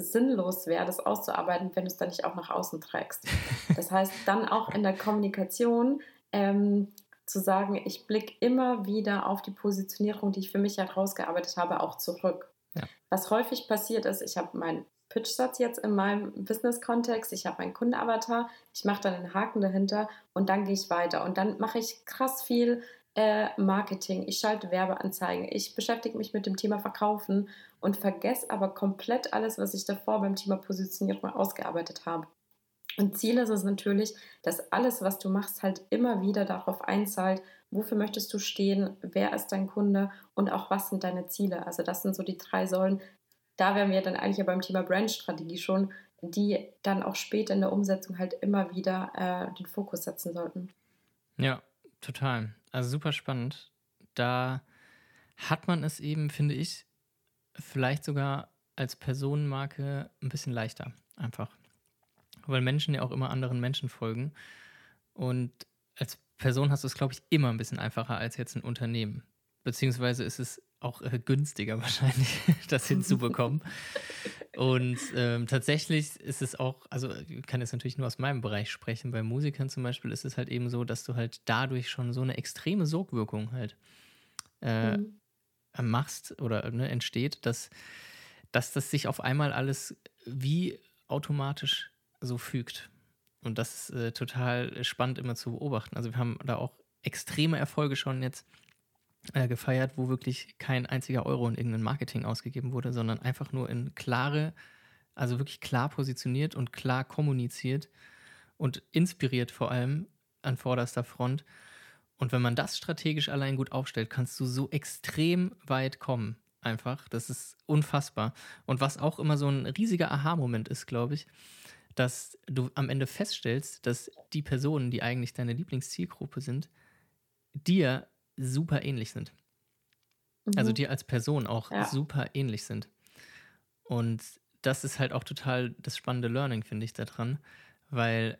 sinnlos wäre, das auszuarbeiten, wenn du es dann nicht auch nach außen trägst. *laughs* Das heißt, dann auch in der Kommunikation ähm, zu sagen, ich blicke immer wieder auf die Positionierung, die ich für mich herausgearbeitet habe, auch zurück. Ja. Was häufig passiert ist, ich habe meinen Pitch-Satz jetzt in meinem Business-Kontext, ich habe meinen Kundenavatar, ich mache dann einen Haken dahinter und dann gehe ich weiter. Und dann mache ich krass viel äh, Marketing, ich schalte Werbeanzeigen, ich beschäftige mich mit dem Thema Verkaufen und vergesse aber komplett alles, was ich davor beim Thema Positionierung ausgearbeitet habe. Und Ziel ist es natürlich, dass alles, was du machst, halt immer wieder darauf einzahlt, wofür möchtest du stehen, wer ist dein Kunde und auch was sind deine Ziele. Also das sind so die drei Säulen. Da wären wir dann eigentlich ja beim Thema Brandstrategie schon, die dann auch später in der Umsetzung halt immer wieder äh, den Fokus setzen sollten. Ja, total. Also super spannend. Da hat man es eben, finde ich, vielleicht sogar als Personenmarke ein bisschen leichter. Einfach. Weil Menschen ja auch immer anderen Menschen folgen. Und als Person hast du es, glaube ich, immer ein bisschen einfacher als jetzt ein Unternehmen. Beziehungsweise ist es auch äh, günstiger *laughs* wahrscheinlich, das hinzubekommen. Und ähm, tatsächlich ist es auch, also ich kann jetzt natürlich nur aus meinem Bereich sprechen, bei Musikern zum Beispiel ist es halt eben so, dass du halt dadurch schon so eine extreme Sogwirkung halt äh, mhm. machst oder ne, entsteht, dass, dass das sich auf einmal alles wie automatisch so fügt. Und das ist äh, total spannend immer zu beobachten. Also wir haben da auch extreme Erfolge schon jetzt äh, gefeiert, wo wirklich kein einziger Euro in irgendein Marketing ausgegeben wurde, sondern einfach nur in klare, also wirklich klar positioniert und klar kommuniziert und inspiriert vor allem an vorderster Front. Und wenn man das strategisch allein gut aufstellt, kannst du so extrem weit kommen. Einfach. Das ist unfassbar. Und was auch immer so ein riesiger Aha-Moment ist, glaube ich, dass du am Ende feststellst, dass die Personen, die eigentlich deine Lieblingszielgruppe sind, dir super ähnlich sind. Also mhm. Also dir als Person auch ja. super ähnlich sind. Und das ist halt auch total das spannende Learning, finde ich, daran, weil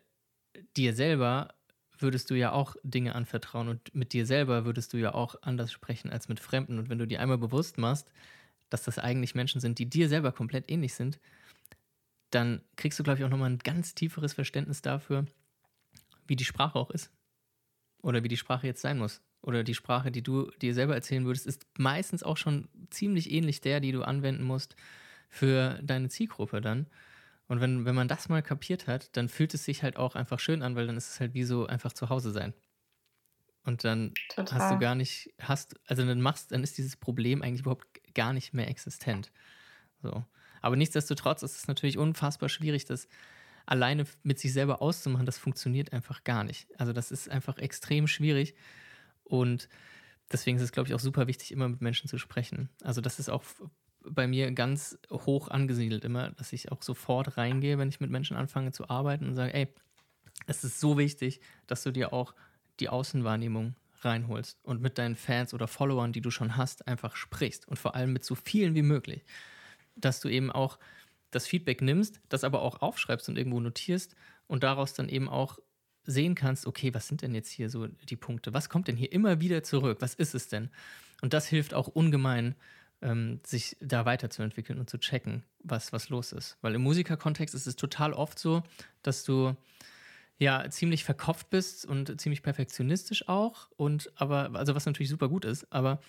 dir selber würdest du ja auch Dinge anvertrauen und mit dir selber würdest du ja auch anders sprechen als mit Fremden. Und wenn du dir einmal bewusst machst, dass das eigentlich Menschen sind, die dir selber komplett ähnlich sind, dann kriegst du, glaube ich, auch nochmal ein ganz tieferes Verständnis dafür, wie die Sprache auch ist. Oder wie die Sprache jetzt sein muss oder die Sprache, die du dir selber erzählen würdest, ist meistens auch schon ziemlich ähnlich der, die du anwenden musst für deine Zielgruppe dann. Und wenn, wenn man das mal kapiert hat, dann fühlt es sich halt auch einfach schön an, weil dann ist es halt wie so einfach zu Hause sein. Und dann Total. hast du gar nicht, hast, also dann machst, dann ist dieses Problem eigentlich überhaupt gar nicht mehr existent. So. Aber nichtsdestotrotz ist es natürlich unfassbar schwierig, das alleine mit sich selber auszumachen. Das funktioniert einfach gar nicht. Also das ist einfach extrem schwierig. Und deswegen ist es, glaube ich, auch super wichtig, immer mit Menschen zu sprechen. Also das ist auch bei mir ganz hoch angesiedelt immer, dass ich auch sofort reingehe, wenn ich mit Menschen anfange zu arbeiten und sage, ey, es ist so wichtig, dass du dir auch die Außenwahrnehmung reinholst und mit deinen Fans oder Followern, die du schon hast, einfach sprichst und vor allem mit so vielen wie möglich. Dass du eben auch das Feedback nimmst, das aber auch aufschreibst und irgendwo notierst und daraus dann eben auch sehen kannst, okay, was sind denn jetzt hier so die Punkte? Was kommt denn hier immer wieder zurück? Was ist es denn? Und das hilft auch ungemein, ähm, sich da weiterzuentwickeln und zu checken, was, was los ist. Weil im Musikerkontext ist es total oft so, dass du ja ziemlich verkopft bist und ziemlich perfektionistisch auch. Und aber, also was natürlich super gut ist, aber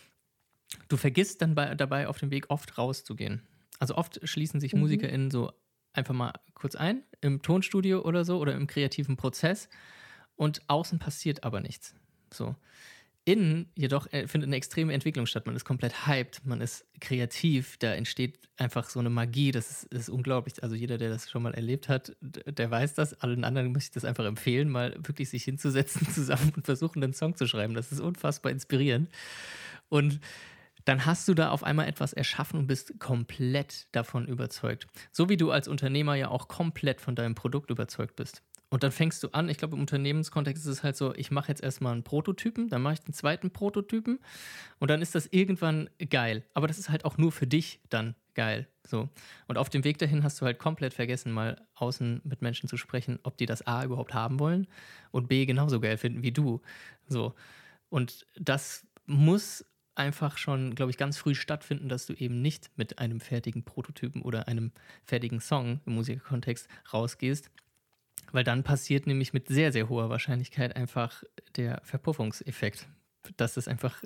du vergisst dann bei, dabei auf dem Weg oft rauszugehen. Also oft schließen sich mhm. MusikerInnen so einfach mal kurz ein, im Tonstudio oder so oder im kreativen Prozess und außen passiert aber nichts. So. Innen jedoch äh, findet eine extreme Entwicklung statt. Man ist komplett hyped, man ist kreativ, da entsteht einfach so eine Magie, das ist, ist unglaublich. Also jeder, der das schon mal erlebt hat, der weiß das. Allen anderen möchte ich das einfach empfehlen, mal wirklich sich hinzusetzen *laughs* zusammen und versuchen, einen Song zu schreiben. Das ist unfassbar inspirierend. Und dann hast du da auf einmal etwas erschaffen und bist komplett davon überzeugt. So wie du als Unternehmer ja auch komplett von deinem Produkt überzeugt bist. Und dann fängst du an, ich glaube, im Unternehmenskontext ist es halt so, ich mache jetzt erstmal einen Prototypen, dann mache ich den zweiten Prototypen und dann ist das irgendwann geil. Aber das ist halt auch nur für dich dann geil. So. Und auf dem Weg dahin hast du halt komplett vergessen, mal außen mit Menschen zu sprechen, ob die das A überhaupt haben wollen und B genauso geil finden wie du. So. Und das muss einfach schon, glaube ich, ganz früh stattfinden, dass du eben nicht mit einem fertigen Prototypen oder einem fertigen Song im Musikkontext rausgehst, weil dann passiert nämlich mit sehr, sehr hoher Wahrscheinlichkeit einfach der Verpuffungseffekt, dass es einfach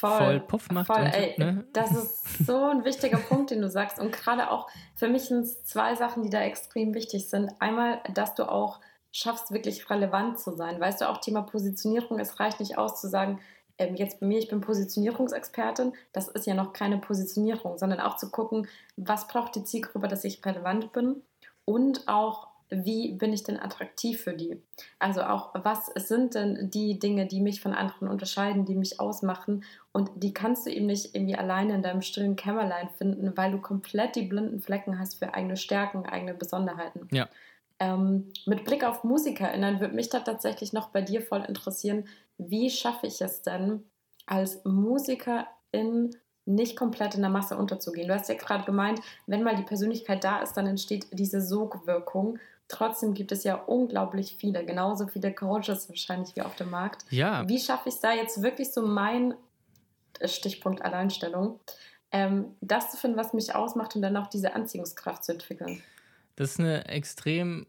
voll, voll Puff macht. Voll, und, ey, ne? Das ist so ein wichtiger *laughs* Punkt, den du sagst. Und gerade auch für mich sind es zwei Sachen, die da extrem wichtig sind. Einmal, dass du auch schaffst, wirklich relevant zu sein. Weißt du, auch Thema Positionierung, es reicht nicht aus zu sagen, ähm, jetzt bei mir, ich bin Positionierungsexpertin, das ist ja noch keine Positionierung, sondern auch zu gucken, was braucht die Zielgruppe, dass ich relevant bin und auch wie bin ich denn attraktiv für die? Also auch, was sind denn die Dinge, die mich von anderen unterscheiden, die mich ausmachen? Und die kannst du eben nicht irgendwie alleine in deinem stillen Kämmerlein finden, weil du komplett die blinden Flecken hast für eigene Stärken, eigene Besonderheiten. Ja. Ähm, mit Blick auf MusikerInnen würde mich da tatsächlich noch bei dir voll interessieren, wie schaffe ich es denn, als Musikerin nicht komplett in der Masse unterzugehen. Du hast ja gerade gemeint, wenn mal die Persönlichkeit da ist, dann entsteht diese Sogwirkung. Trotzdem gibt es ja unglaublich viele, genauso viele Coaches wahrscheinlich wie auf dem Markt. Ja. Wie schaffe ich es da jetzt wirklich so mein Stichpunkt Alleinstellung, ähm, das zu finden, was mich ausmacht und dann auch diese Anziehungskraft zu entwickeln? Das ist eine extrem,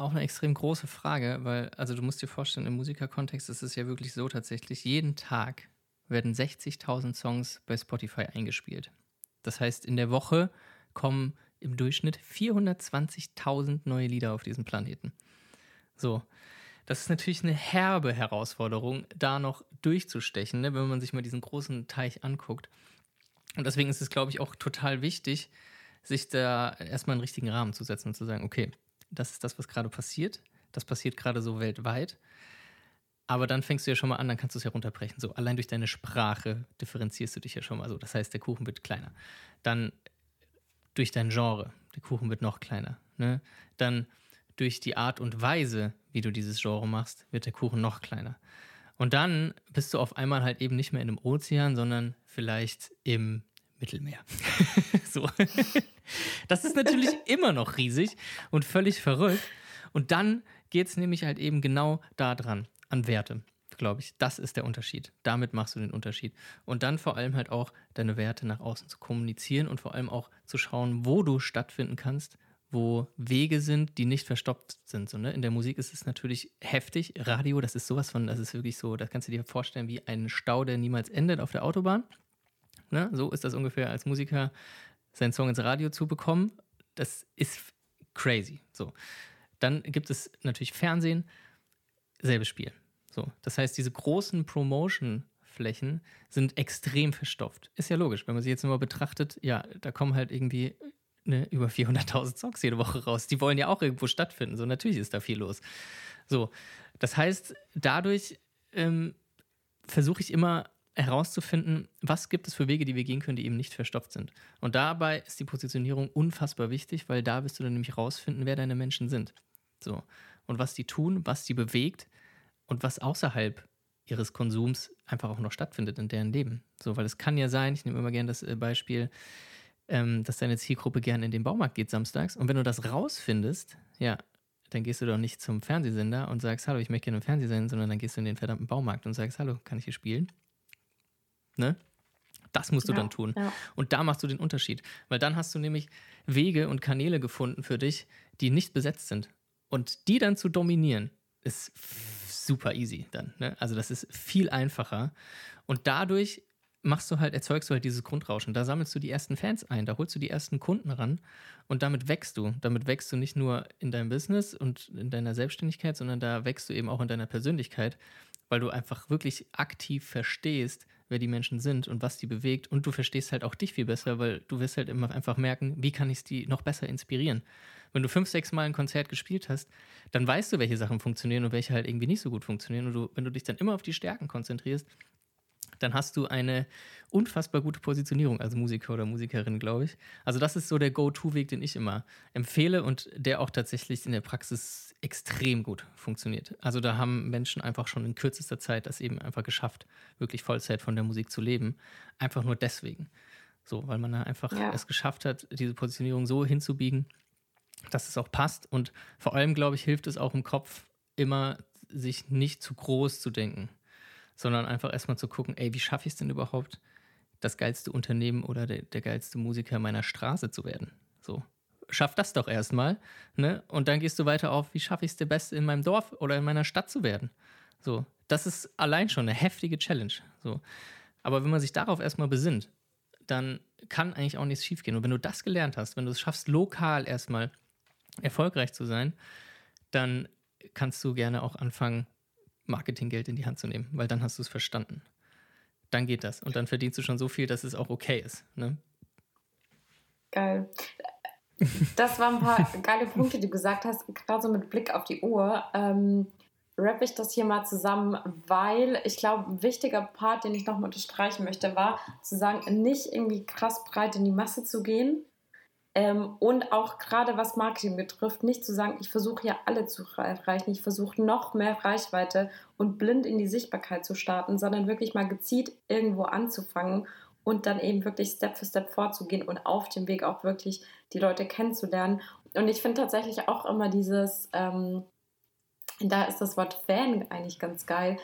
auch eine extrem große Frage, weil, also du musst dir vorstellen, im Musikerkontext ist es ja wirklich so tatsächlich, jeden Tag werden 60.000 Songs bei Spotify eingespielt. Das heißt, in der Woche kommen im Durchschnitt 420.000 neue Lieder auf diesem Planeten. So, das ist natürlich eine herbe Herausforderung, da noch durchzustechen, ne, wenn man sich mal diesen großen Teich anguckt. Und deswegen ist es, glaube ich, auch total wichtig, sich da erstmal einen richtigen Rahmen zu setzen und zu sagen, okay, das ist das, was gerade passiert. Das passiert gerade so weltweit. Aber dann fängst du ja schon mal an, dann kannst du es ja runterbrechen. So, allein durch deine Sprache differenzierst du dich ja schon mal so. Das heißt, der Kuchen wird kleiner. Dann durch dein Genre. Der Kuchen wird noch kleiner. Ne? Dann durch die Art und Weise, wie du dieses Genre machst, wird der Kuchen noch kleiner. Und dann bist du auf einmal halt eben nicht mehr in einem Ozean, sondern vielleicht im Mittelmeer. *laughs* so. Das ist natürlich *laughs* immer noch riesig und völlig verrückt. Und dann geht es nämlich halt eben genau da dran, an Werte glaube ich. Das ist der Unterschied. Damit machst du den Unterschied. Und dann vor allem halt auch deine Werte nach außen zu kommunizieren und vor allem auch zu schauen, wo du stattfinden kannst, wo Wege sind, die nicht verstopft sind. So, ne? In der Musik ist es natürlich heftig. Radio, das ist sowas von, das ist wirklich so, das kannst du dir vorstellen wie ein Stau, der niemals endet auf der Autobahn. Ne? So ist das ungefähr als Musiker, seinen Song ins Radio zu bekommen. Das ist crazy. So. Dann gibt es natürlich Fernsehen, selbes Spiel. So, das heißt, diese großen Promotion-Flächen sind extrem verstopft. Ist ja logisch, wenn man sie jetzt nur mal betrachtet, ja, da kommen halt irgendwie ne, über 400.000 Songs jede Woche raus. Die wollen ja auch irgendwo stattfinden. So, natürlich ist da viel los. So, das heißt, dadurch ähm, versuche ich immer herauszufinden, was gibt es für Wege, die wir gehen können, die eben nicht verstopft sind. Und dabei ist die Positionierung unfassbar wichtig, weil da wirst du dann nämlich herausfinden, wer deine Menschen sind. So. Und was die tun, was die bewegt, und was außerhalb ihres Konsums einfach auch noch stattfindet in deren Leben. So, weil es kann ja sein, ich nehme immer gerne das äh, Beispiel, ähm, dass deine Zielgruppe gerne in den Baumarkt geht samstags. Und wenn du das rausfindest, ja, dann gehst du doch nicht zum Fernsehsender und sagst, hallo, ich möchte gerne im Fernsehen sondern dann gehst du in den verdammten Baumarkt und sagst, hallo, kann ich hier spielen? Ne? Das musst du ja, dann tun. Ja. Und da machst du den Unterschied. Weil dann hast du nämlich Wege und Kanäle gefunden für dich, die nicht besetzt sind. Und die dann zu dominieren, ist super easy dann. Ne? Also das ist viel einfacher. Und dadurch machst du halt, erzeugst du halt dieses Grundrauschen. Da sammelst du die ersten Fans ein, da holst du die ersten Kunden ran und damit wächst du. Damit wächst du nicht nur in deinem Business und in deiner Selbstständigkeit, sondern da wächst du eben auch in deiner Persönlichkeit, weil du einfach wirklich aktiv verstehst, wer die Menschen sind und was die bewegt. Und du verstehst halt auch dich viel besser, weil du wirst halt immer einfach merken, wie kann ich die noch besser inspirieren. Wenn du fünf, sechs Mal ein Konzert gespielt hast, dann weißt du, welche Sachen funktionieren und welche halt irgendwie nicht so gut funktionieren. Und du, wenn du dich dann immer auf die Stärken konzentrierst, dann hast du eine unfassbar gute Positionierung als Musiker oder Musikerin, glaube ich. Also das ist so der Go-To-Weg, den ich immer empfehle und der auch tatsächlich in der Praxis extrem gut funktioniert. Also da haben Menschen einfach schon in kürzester Zeit das eben einfach geschafft, wirklich Vollzeit von der Musik zu leben. Einfach nur deswegen. So, weil man da einfach ja. es geschafft hat, diese Positionierung so hinzubiegen, dass es auch passt. Und vor allem, glaube ich, hilft es auch im Kopf immer, sich nicht zu groß zu denken, sondern einfach erstmal zu gucken, ey, wie schaffe ich es denn überhaupt, das geilste Unternehmen oder der, der geilste Musiker meiner Straße zu werden? So, schaff das doch erstmal, ne? Und dann gehst du weiter auf, wie schaffe ich es der Beste in meinem Dorf oder in meiner Stadt zu werden? So, das ist allein schon eine heftige Challenge. So. Aber wenn man sich darauf erstmal besinnt, dann kann eigentlich auch nichts schiefgehen. Und wenn du das gelernt hast, wenn du es schaffst, lokal erstmal erfolgreich zu sein, dann kannst du gerne auch anfangen, Marketinggeld in die Hand zu nehmen, weil dann hast du es verstanden. dann geht das. Und dann verdienst du schon so viel, dass es auch okay ist. Ne? Geil. Das waren ein paar *laughs* geile Punkte, die du gesagt hast, gerade so mit Blick auf die Uhr. Ähm, rappe ich das hier mal zusammen, weil ich glaube, ein wichtiger Part, den ich nochmal unterstreichen möchte, war zu sagen, nicht irgendwie krass breit in die Masse zu gehen, ähm, und auch gerade was Marketing betrifft, nicht zu sagen, ich versuche ja alle zu erreichen, ich versuche noch mehr Reichweite und blind in die Sichtbarkeit zu starten, sondern wirklich mal gezielt irgendwo anzufangen und dann eben wirklich Step für Step vorzugehen und auf dem Weg auch wirklich die Leute kennenzulernen. Und ich finde tatsächlich auch immer dieses, ähm, da ist das Wort Fan eigentlich ganz geil,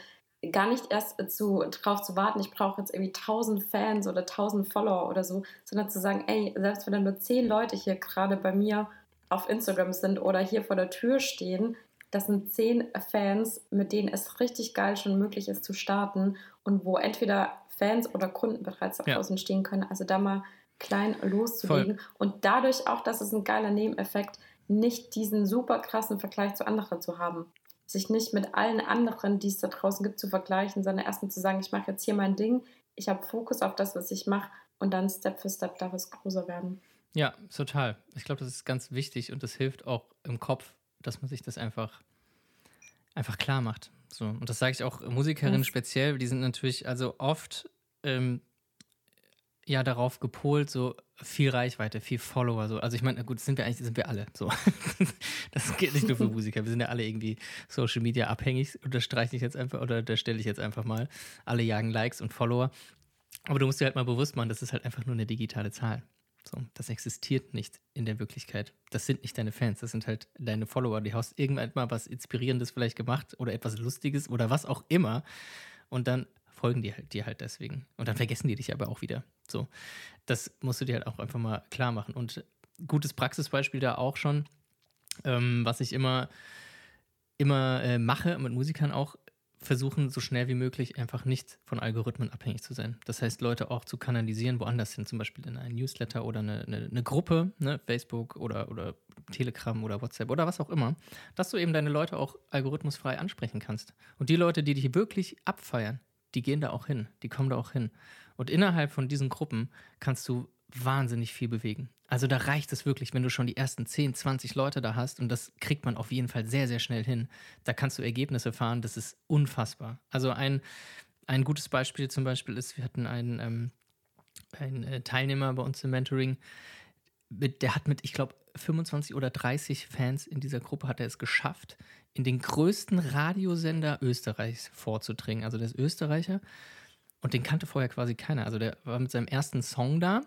gar nicht erst zu, drauf zu warten, ich brauche jetzt irgendwie 1000 Fans oder 1000 Follower oder so, sondern zu sagen, ey, selbst wenn dann nur 10 Leute hier gerade bei mir auf Instagram sind oder hier vor der Tür stehen, das sind 10 Fans, mit denen es richtig geil schon möglich ist zu starten und wo entweder Fans oder Kunden bereits draußen ja. stehen können. Also da mal klein loszulegen Voll. und dadurch auch, dass es ein geiler Nebeneffekt, nicht diesen super krassen Vergleich zu anderen zu haben sich nicht mit allen anderen, die es da draußen gibt, zu vergleichen, sondern erstmal zu sagen, ich mache jetzt hier mein Ding, ich habe Fokus auf das, was ich mache und dann Step für Step darf es größer werden. Ja, total. Ich glaube, das ist ganz wichtig und das hilft auch im Kopf, dass man sich das einfach, einfach klar macht. So. Und das sage ich auch Musikerinnen yes. speziell, die sind natürlich also oft ähm, ja darauf gepolt, so viel Reichweite, viel Follower. So. Also ich meine, gut, sind wir eigentlich, sind wir alle so. *laughs* das geht nicht nur für Musiker. Wir sind ja alle irgendwie Social Media abhängig. Unterstreiche ich jetzt einfach oder da stelle ich jetzt einfach mal. Alle jagen Likes und Follower. Aber du musst dir halt mal bewusst machen, das ist halt einfach nur eine digitale Zahl. So, das existiert nicht in der Wirklichkeit. Das sind nicht deine Fans, das sind halt deine Follower. Die hast irgendwann mal was Inspirierendes vielleicht gemacht oder etwas Lustiges oder was auch immer. Und dann folgen die halt, dir halt deswegen. Und dann vergessen die dich aber auch wieder. So, das musst du dir halt auch einfach mal klar machen. Und gutes Praxisbeispiel da auch schon, ähm, was ich immer, immer äh, mache mit Musikern auch, versuchen, so schnell wie möglich einfach nicht von Algorithmen abhängig zu sein. Das heißt, Leute auch zu kanalisieren, woanders hin, zum Beispiel in ein Newsletter oder eine, eine, eine Gruppe, ne, Facebook oder, oder Telegram oder WhatsApp oder was auch immer, dass du eben deine Leute auch algorithmusfrei ansprechen kannst. Und die Leute, die dich wirklich abfeiern, die gehen da auch hin, die kommen da auch hin. Und innerhalb von diesen Gruppen kannst du wahnsinnig viel bewegen. Also da reicht es wirklich, wenn du schon die ersten 10, 20 Leute da hast und das kriegt man auf jeden Fall sehr, sehr schnell hin. Da kannst du Ergebnisse fahren, das ist unfassbar. Also ein, ein gutes Beispiel zum Beispiel ist, wir hatten einen, ähm, einen äh, Teilnehmer bei uns im Mentoring, mit, der hat mit, ich glaube, 25 oder 30 Fans in dieser Gruppe hat er es geschafft, in den größten Radiosender Österreichs vorzudringen. Also der ist Österreicher und den kannte vorher quasi keiner. Also der war mit seinem ersten Song da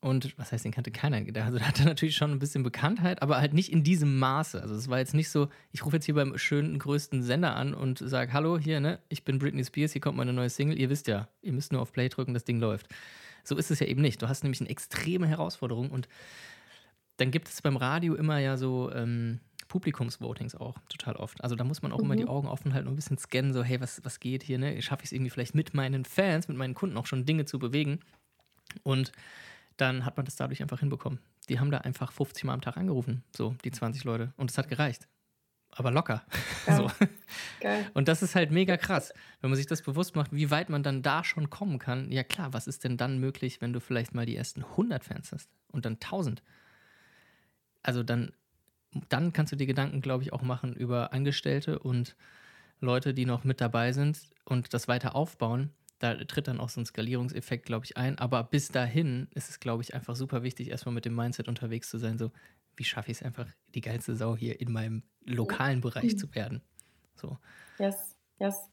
und was heißt, den kannte keiner. Also der hatte natürlich schon ein bisschen Bekanntheit, aber halt nicht in diesem Maße. Also es war jetzt nicht so, ich rufe jetzt hier beim schönen größten Sender an und sage, hallo, hier, ne, ich bin Britney Spears, hier kommt meine neue Single. Ihr wisst ja, ihr müsst nur auf Play drücken, das Ding läuft. So ist es ja eben nicht. Du hast nämlich eine extreme Herausforderung und dann gibt es beim Radio immer ja so ähm, Publikumsvotings auch total oft. Also da muss man auch mhm. immer die mhm. Augen offen halten und ein bisschen scannen, so, hey, was, was geht hier, ne? Schaffe ich es irgendwie vielleicht mit meinen Fans, mit meinen Kunden auch schon Dinge zu bewegen? Und dann hat man das dadurch einfach hinbekommen. Die haben da einfach 50 Mal am Tag angerufen, so die 20 Leute. Und es hat gereicht. Aber locker. *laughs* Geil. So. Geil. Und das ist halt mega krass, wenn man sich das bewusst macht, wie weit man dann da schon kommen kann. Ja klar, was ist denn dann möglich, wenn du vielleicht mal die ersten 100 Fans hast und dann 1000? also dann, dann kannst du dir Gedanken, glaube ich, auch machen über Angestellte und Leute, die noch mit dabei sind und das weiter aufbauen. Da tritt dann auch so ein Skalierungseffekt, glaube ich, ein. Aber bis dahin ist es, glaube ich, einfach super wichtig, erstmal mit dem Mindset unterwegs zu sein. So, wie schaffe ich es einfach, die geilste Sau hier in meinem lokalen Bereich zu werden? So. Yes, yes.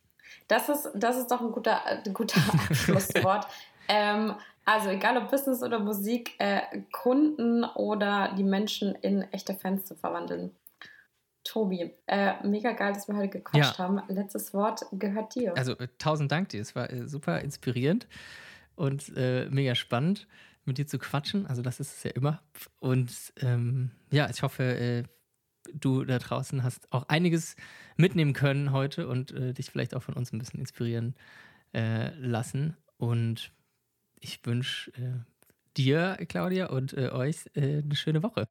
Das ist, das ist doch ein guter, ein guter *laughs* Abschlusswort. ähm, also egal ob Business oder Musik, äh, Kunden oder die Menschen in echte Fans zu verwandeln. Tobi, äh, mega geil, dass wir heute gequatscht ja. haben. Letztes Wort gehört dir. Also äh, tausend Dank dir. Es war äh, super inspirierend und äh, mega spannend, mit dir zu quatschen. Also das ist es ja immer. Und ähm, ja, ich hoffe, äh, du da draußen hast auch einiges mitnehmen können heute und dich vielleicht auch von uns ein bisschen inspirieren lassen. Und ich wünsche äh, dir, Claudia, und äh, euch äh, eine schöne Woche.